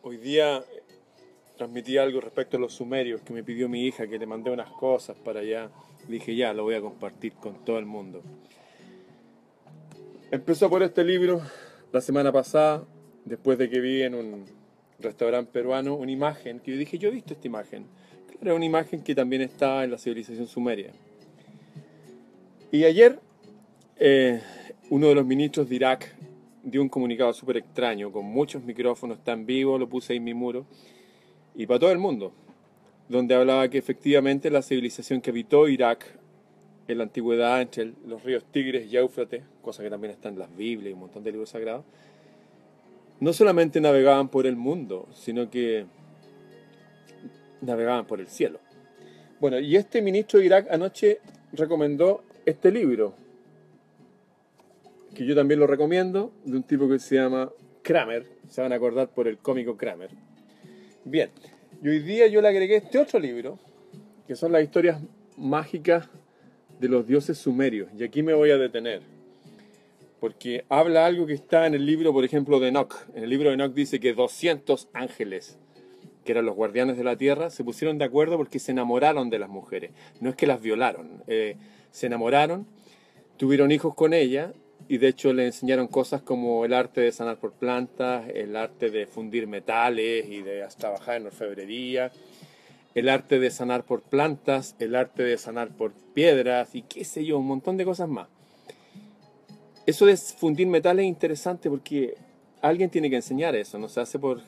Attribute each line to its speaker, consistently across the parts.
Speaker 1: Hoy día transmití algo respecto a los sumerios que me pidió mi hija, que le mandé unas cosas para allá. Dije, ya, lo voy a compartir con todo el mundo. Empezó por este libro la semana pasada, después de que vi en un restaurante peruano una imagen, que yo dije, yo he visto esta imagen. Era una imagen que también está en la civilización sumeria. Y ayer, eh, uno de los ministros de Irak dio un comunicado súper extraño, con muchos micrófonos, tan vivo, lo puse ahí en mi muro, y para todo el mundo, donde hablaba que efectivamente la civilización que habitó Irak en la antigüedad, entre los ríos Tigres y Éufrates, cosa que también está en las Biblias y un montón de libros sagrados, no solamente navegaban por el mundo, sino que navegaban por el cielo. Bueno, y este ministro de Irak anoche recomendó este libro, que yo también lo recomiendo, de un tipo que se llama Kramer, se van a acordar por el cómico Kramer. Bien, y hoy día yo le agregué este otro libro, que son las historias mágicas de los dioses sumerios, y aquí me voy a detener, porque habla algo que está en el libro, por ejemplo, de Enoch. En el libro de Enoch dice que 200 ángeles, que eran los guardianes de la tierra, se pusieron de acuerdo porque se enamoraron de las mujeres. No es que las violaron, eh, se enamoraron, tuvieron hijos con ella y de hecho le enseñaron cosas como el arte de sanar por plantas, el arte de fundir metales y de trabajar en orfebrería, el arte de sanar por plantas, el arte de sanar por piedras y qué sé yo, un montón de cosas más. Eso de fundir metales es interesante porque alguien tiene que enseñar eso, no se hace por,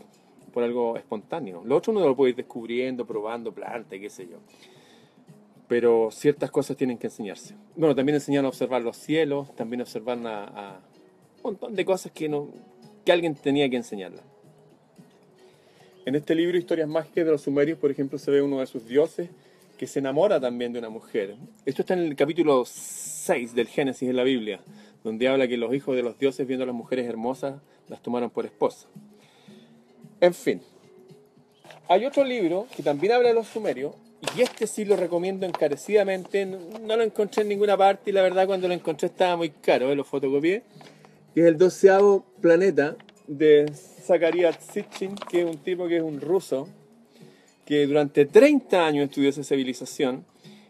Speaker 1: por algo espontáneo. Lo otro uno lo puede ir descubriendo, probando plantas, qué sé yo pero ciertas cosas tienen que enseñarse. Bueno, también enseñan a observar los cielos, también observar a, un montón de cosas que, que alguien tenía que enseñarlas. En este libro, Historias Mágicas de los Sumerios, por ejemplo, se ve uno de sus dioses que se enamora también de una mujer. Esto está en el capítulo 6 del Génesis de la Biblia, donde habla que los hijos de los dioses, viendo a las mujeres hermosas, las tomaron por esposa. En fin, hay otro libro que también habla de los sumerios, y este sí lo recomiendo encarecidamente. No, lo encontré en ninguna parte y la verdad cuando lo encontré estaba muy caro, ¿eh? lo fotocopié. Que es el doceavo planeta de Zacharias Sitchin, que es un tipo que es un ruso, que durante 30 años estudió esa civilización,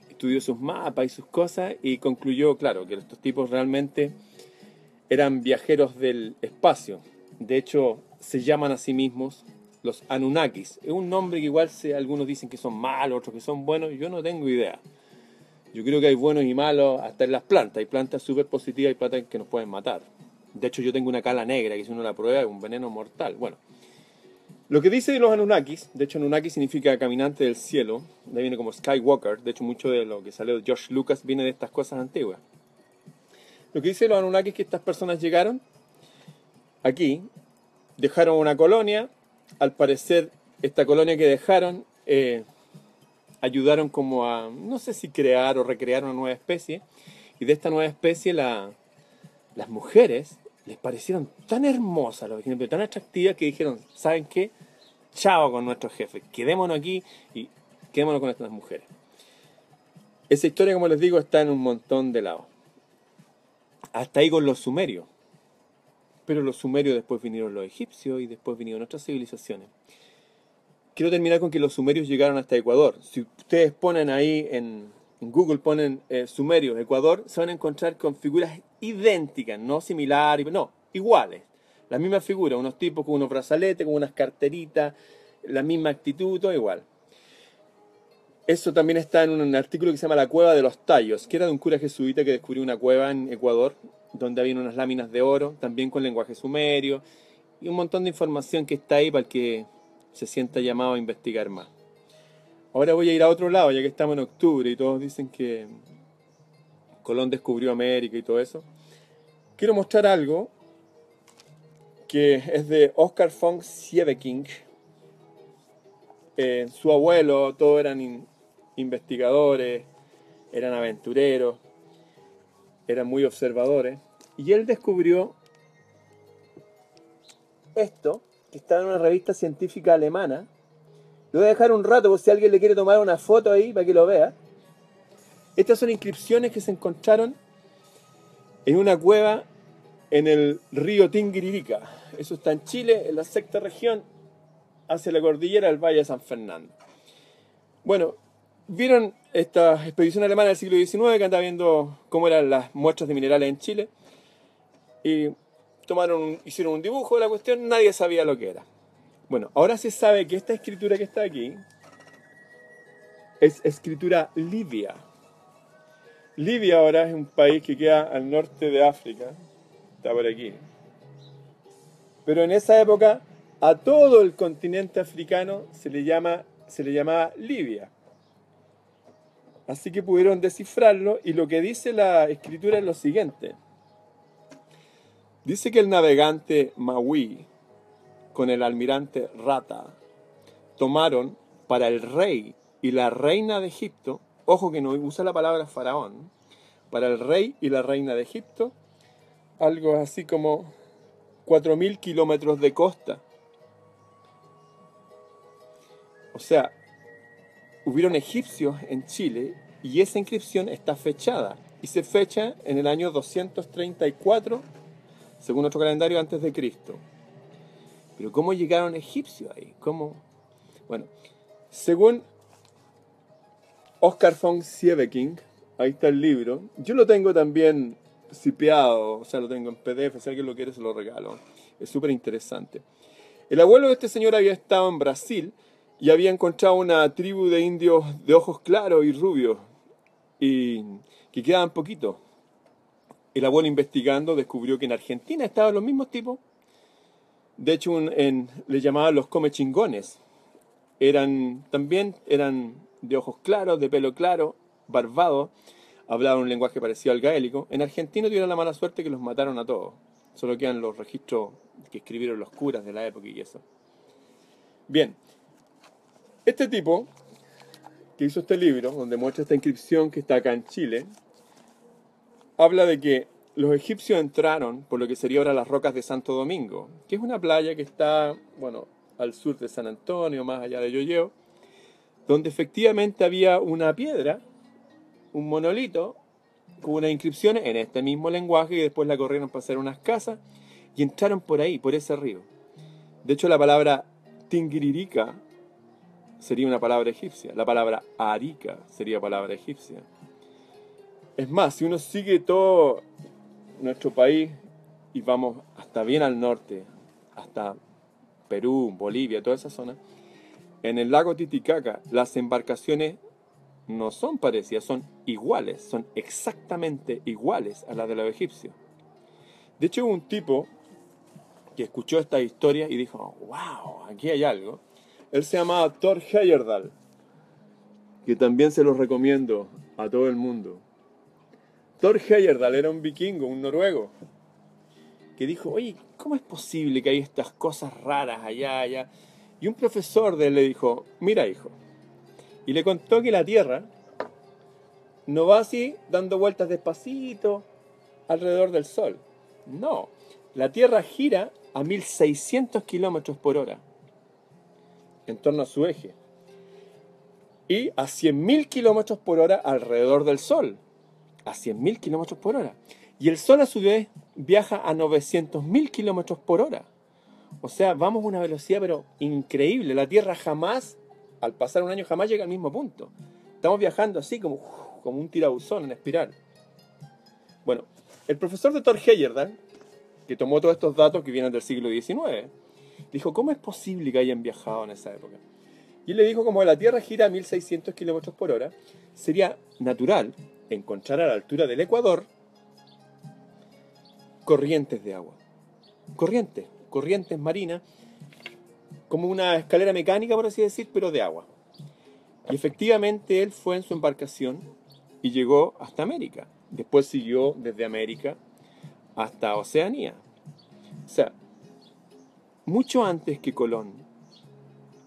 Speaker 1: estudió sus mapas y sus cosas y concluyó, claro, que estos tipos realmente eran viajeros del espacio. De hecho, se llaman a sí mismos los Anunnakis. Es un nombre que igual se, algunos dicen que son malos, otros que son buenos, yo no tengo idea. Yo creo que hay buenos y malos hasta en las plantas. Hay plantas súper positivas y plantas que nos pueden matar. De hecho, yo tengo una cala negra que si uno la prueba es un veneno mortal. Bueno, lo que dice los Anunnakis, de hecho Anunnaki significa caminante del cielo, de ahí viene como Skywalker, de hecho mucho de lo que salió de George Lucas viene de estas cosas antiguas. Lo que dice los Anunnakis es que estas personas llegaron aquí, dejaron una colonia, al parecer, esta colonia que dejaron eh, ayudaron como a, no sé si crear o recrear una nueva especie, y de esta nueva especie la, las mujeres les parecieron tan hermosas, los ejemplos, tan atractivas que dijeron, ¿saben qué? Chao con nuestros jefes, quedémonos aquí y quedémonos con estas mujeres. Esa historia, como les digo, está en un montón de lados. Hasta ahí con los sumerios. Pero los sumerios después vinieron los egipcios y después vinieron otras civilizaciones. Quiero terminar con que los sumerios llegaron hasta Ecuador. Si ustedes ponen ahí en, Google, ponen eh, sumerios, Ecuador, se van a encontrar con figuras idénticas, no similares, no, iguales. La misma figura, unos tipos con unos brazaletes, con unas carteritas, la misma actitud, igual. Eso también está en un artículo que se llama La Cueva de los Tallos, que era de un cura jesuita que descubrió una cueva en Ecuador, donde había unas láminas de oro, también con lenguaje sumerio, y un montón de información que está ahí para que se sienta llamado a investigar más. Ahora voy a ir a otro lado, ya que estamos en octubre y todos dicen que Colón descubrió América y todo eso. Quiero mostrar algo que es de Oscar von Sieveking. Eh, su abuelo, todos eran investigadores, eran aventureros eran muy observadores, y él descubrió esto, que está en una revista científica alemana. Lo voy a dejar un rato por si alguien le quiere tomar una foto ahí para que lo vea. Estas son inscripciones que se encontraron en una cueva en el río Tingiririca. Eso está en Chile, en la sexta región, hacia la cordillera del Valle de San Fernando. Bueno, vieron esta expedición alemana del siglo XIX que andaba viendo cómo eran las muestras de minerales en Chile y tomaron, hicieron un dibujo de la cuestión, nadie sabía lo que era. Bueno, ahora se sabe que esta escritura que está aquí es escritura libia. Libia ahora es un país que queda al norte de África, está por aquí. Pero en esa época a todo el continente africano se le, llama, se le llamaba Libia. Así que pudieron descifrarlo y lo que dice la escritura es lo siguiente. Dice que el navegante Maui con el almirante Rata tomaron para el rey y la reina de Egipto, ojo que no usa la palabra faraón, para el rey y la reina de Egipto, algo así como 4.000 kilómetros de costa. O sea, hubieron egipcios en Chile y esa inscripción está fechada y se fecha en el año 234 según otro calendario antes de Cristo. Pero ¿cómo llegaron egipcios ahí? ¿Cómo? Bueno, según Oscar von Sieveking, ahí está el libro. Yo lo tengo también cipeado, o sea, lo tengo en PDF, si alguien lo quiere se lo regalo. Es súper interesante. El abuelo de este señor había estado en Brasil y había encontrado una tribu de indios de ojos claros y rubios y que quedaban poquitos. El abuelo investigando descubrió que en Argentina estaban los mismos tipos. De hecho, en, le llamaban los come chingones. Eran, también eran de ojos claros, de pelo claro, barbados, hablaban un lenguaje parecido al gaélico. En Argentina tuvieron la mala suerte que los mataron a todos. Solo quedan los registros que escribieron los curas de la época y eso. Bien, este tipo que hizo este libro, donde muestra esta inscripción que está acá en Chile, habla de que los egipcios entraron por lo que sería ahora las rocas de Santo Domingo, que es una playa que está, bueno, al sur de San Antonio, más allá de Yoyeo, donde efectivamente había una piedra, un monolito, con una inscripción en este mismo lenguaje y después la corrieron para hacer unas casas y entraron por ahí, por ese río. De hecho, la palabra Tingiririca sería una palabra egipcia. La palabra Arica sería palabra egipcia. Es más, si uno sigue todo nuestro país y vamos hasta bien al norte, hasta Perú, Bolivia, toda esa zona, en el lago Titicaca las embarcaciones no son parecidas, son iguales, son exactamente iguales a las de los egipcios. De hecho, un tipo que escuchó esta historia y dijo, wow, aquí hay algo. Él se llamaba Thor Heyerdahl, que también se los recomiendo a todo el mundo. Thor Heyerdahl era un vikingo, un noruego, que dijo, oye, ¿cómo es posible que hay estas cosas raras allá, allá? Y un profesor de él le dijo, mira hijo, y le contó que la Tierra no va así dando vueltas despacito alrededor del Sol. No, la Tierra gira a 1600 kilómetros por hora en torno a su eje y a 100.000 kilómetros por hora alrededor del Sol. A 100.000 kilómetros por hora. Y el Sol a su vez viaja a 900.000 kilómetros por hora. O sea, vamos a una velocidad pero increíble. La Tierra jamás, al pasar un año, jamás llega al mismo punto. Estamos viajando así como, como un tirabuzón en espiral. Bueno, el profesor de Thor Heyerdahl, que tomó todos estos datos que vienen del siglo XIX, dijo, ¿cómo es posible que hayan viajado en esa época? Y él le dijo, como la Tierra gira a 1600 kilómetros por hora, sería natural encontrar a la altura del Ecuador corrientes de agua. Corrientes, corrientes marinas, como una escalera mecánica, por así decir, pero de agua. Y efectivamente él fue en su embarcación y llegó hasta América. Después siguió desde América hasta Oceanía. O sea, mucho antes que Colón,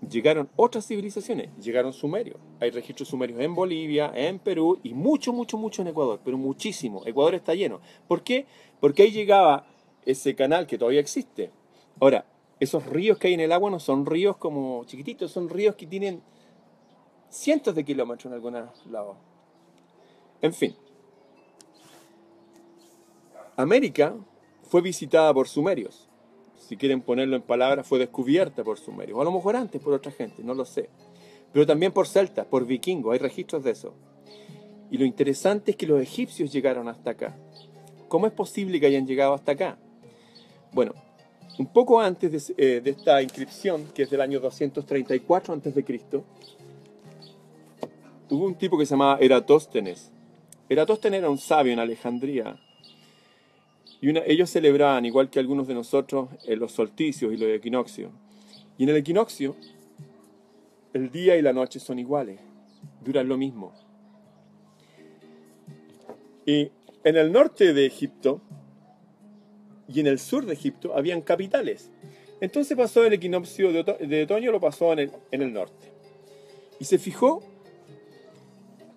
Speaker 1: llegaron otras civilizaciones, llegaron sumerios. Hay registros sumerios en Bolivia, en Perú y mucho, mucho, mucho en Ecuador, pero muchísimo. Ecuador está lleno. ¿Por qué? Porque ahí llegaba ese canal que todavía existe. Ahora, esos ríos que hay en el agua no son ríos como chiquititos, son ríos que tienen cientos de kilómetros en algunos lados. En fin. América fue visitada por sumerios si quieren ponerlo en palabras, fue descubierta por sumerios, o a lo mejor antes por otra gente, no lo sé. Pero también por celtas, por vikingos, hay registros de eso. Y lo interesante es que los egipcios llegaron hasta acá. ¿Cómo es posible que hayan llegado hasta acá? Bueno, un poco antes de, eh, esta inscripción, que es del año 234 a.C., hubo un tipo que se llamaba Eratóstenes. Eratóstenes era un sabio en Alejandría. Ellos celebraban, igual que algunos de nosotros, eh, los solsticios y los equinoccios. Y en el equinoccio, el día y la noche son iguales, duran lo mismo. Y en el norte de Egipto y en el sur de Egipto habían capitales. Entonces pasó el equinoccio de, otoño, lo pasó en el, en el norte. Y se fijó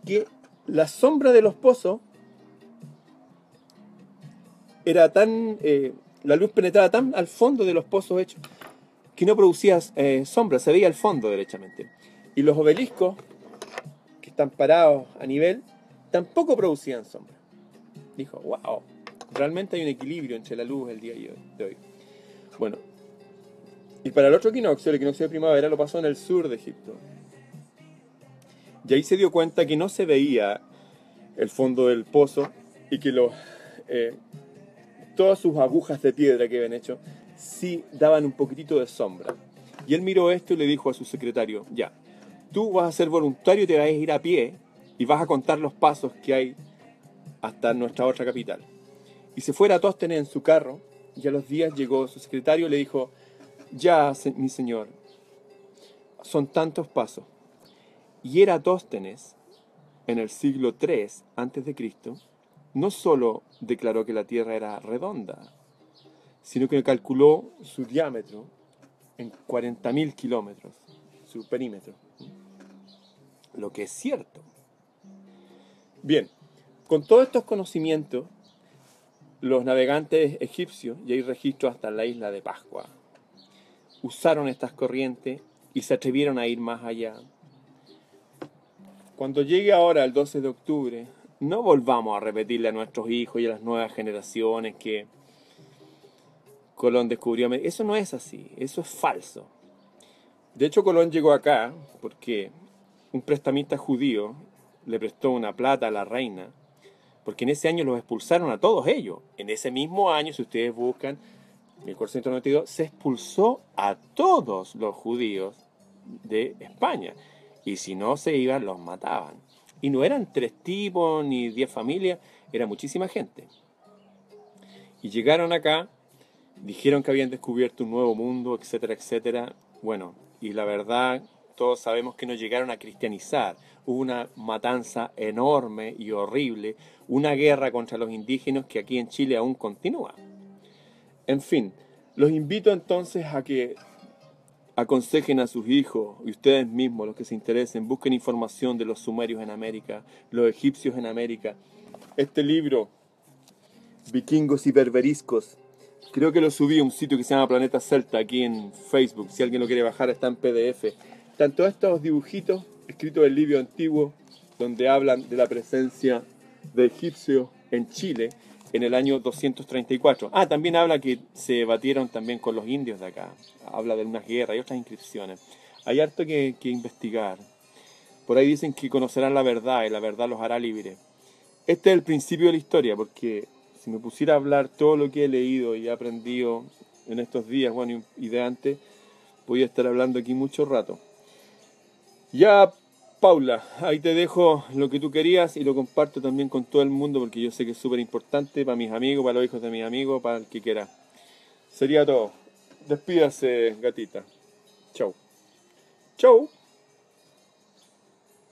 Speaker 1: que la sombra de los pozos era tan. Eh, la luz penetraba tan al fondo de los pozos hechos que no producía eh, sombra, se veía el fondo derechamente. Y los obeliscos, que están parados a nivel, tampoco producían sombra. Dijo, wow, realmente hay un equilibrio entre la luz el día de hoy. Bueno, y para el otro equinoccio, el equinoccio de primavera, lo pasó en el sur de Egipto. Y ahí se dio cuenta que no se veía el fondo del pozo y que los, eh, todas sus agujas de piedra que habían hecho sí daban un poquitito de sombra. Y él miró esto y le dijo a su secretario, ya, tú vas a ser voluntario y te vas a ir a pie y vas a contar los pasos que hay hasta nuestra otra capital. Y se fuera a Tóstenes en su carro y a los días llegó su secretario y le dijo, ya, mi señor, son tantos pasos. Y era Tóstenes, en el siglo III a.C., no solo declaró que la Tierra era redonda, sino que calculó su diámetro en 40.000 kilómetros, su perímetro. Lo que es cierto. Bien, con todos estos conocimientos, los navegantes egipcios, y hay registro hasta la isla de Pascua, usaron estas corrientes y se atrevieron a ir más allá. Cuando llegue ahora el 12 de octubre, no volvamos a repetirle a nuestros hijos y a las nuevas generaciones que Colón descubrió. Eso no es así, eso es falso. De hecho, Colón llegó acá porque un prestamista judío le prestó una plata a la reina, porque en ese año los expulsaron a todos ellos. En ese mismo año, si ustedes buscan, 1492, se expulsó a todos los judíos de España. Y si no se iban, los mataban. Y no eran tres tipos ni diez familias, era muchísima gente. Y llegaron acá dijeron que habían descubierto un nuevo mundo, etcétera, etcétera. Bueno, y la verdad, todos sabemos que no llegaron a cristianizar. Hubo una matanza enorme y horrible, una guerra contra los indígenas que aquí en Chile aún continúa. En fin, los invito entonces a que aconsejen a sus hijos y ustedes mismos, los que se interesen, busquen información de los sumerios en América, los egipcios en América. Este libro, Vikingos y Berberiscos, Creo que lo subí a un sitio que se llama Planeta Celta aquí en Facebook. Si alguien lo quiere bajar, está en PDF. Tanto estos dibujitos escritos del libro antiguo, donde hablan de la presencia de egipcios en Chile en el año 234. Ah, también habla que se batieron también con los indios de acá. Habla de unas guerras y otras inscripciones. Hay harto que, investigar. Por ahí dicen que conocerán la verdad y la verdad los hará libres. Este es el principio de la historia, porque si me pusiera a hablar todo lo que he leído y he aprendido en estos días, bueno, y de antes, podía estar hablando aquí mucho rato. Ya, Paula, ahí te dejo lo que tú querías y lo comparto también con todo el mundo porque yo sé que es súper importante para mis amigos, para los hijos de mis amigos, para el que quiera. Sería todo. Despídase, gatita. Chau. Chau.